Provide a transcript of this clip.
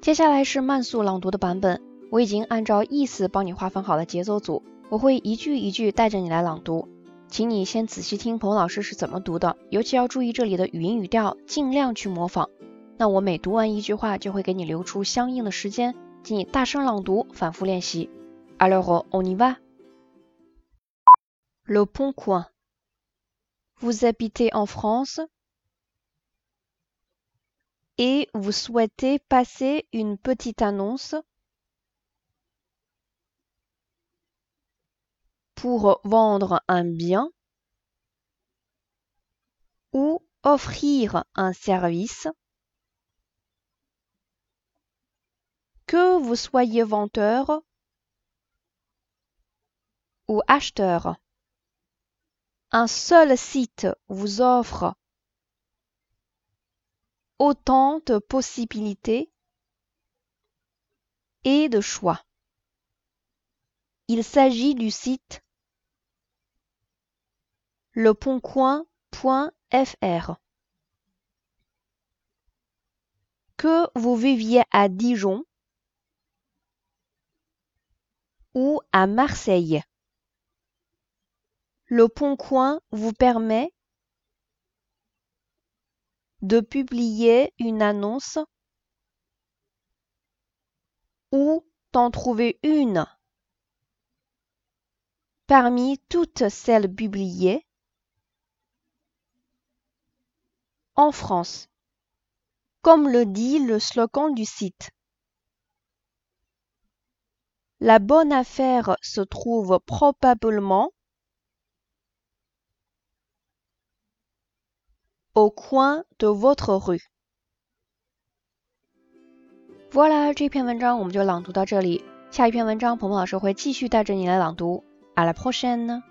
接下来是慢速朗读的版本，我已经按照意思帮你划分好了节奏组，我会一句一句带着你来朗读，请你先仔细听彭老师是怎么读的，尤其要注意这里的语音语调，尽量去模仿。那我每读完一句话，就会给你留出相应的时间，请你大声朗读，反复练习。Alors on y va. Le Pont Coin. Vous habitez en France et vous souhaitez passer une petite annonce pour vendre un bien ou offrir un service, que vous soyez vendeur ou acheteur. Un seul site vous offre autant de possibilités et de choix. Il s'agit du site leponcoin.fr. Que vous viviez à Dijon ou à Marseille. Le Pont Coin vous permet de publier une annonce ou d'en trouver une parmi toutes celles publiées en France, comme le dit le slogan du site. La bonne affaire se trouve probablement au coin de votre rue. Voilà，这篇文章我们就朗读到这里。下一篇文章，鹏鹏老师会继续带着你来朗读。À la prochaine！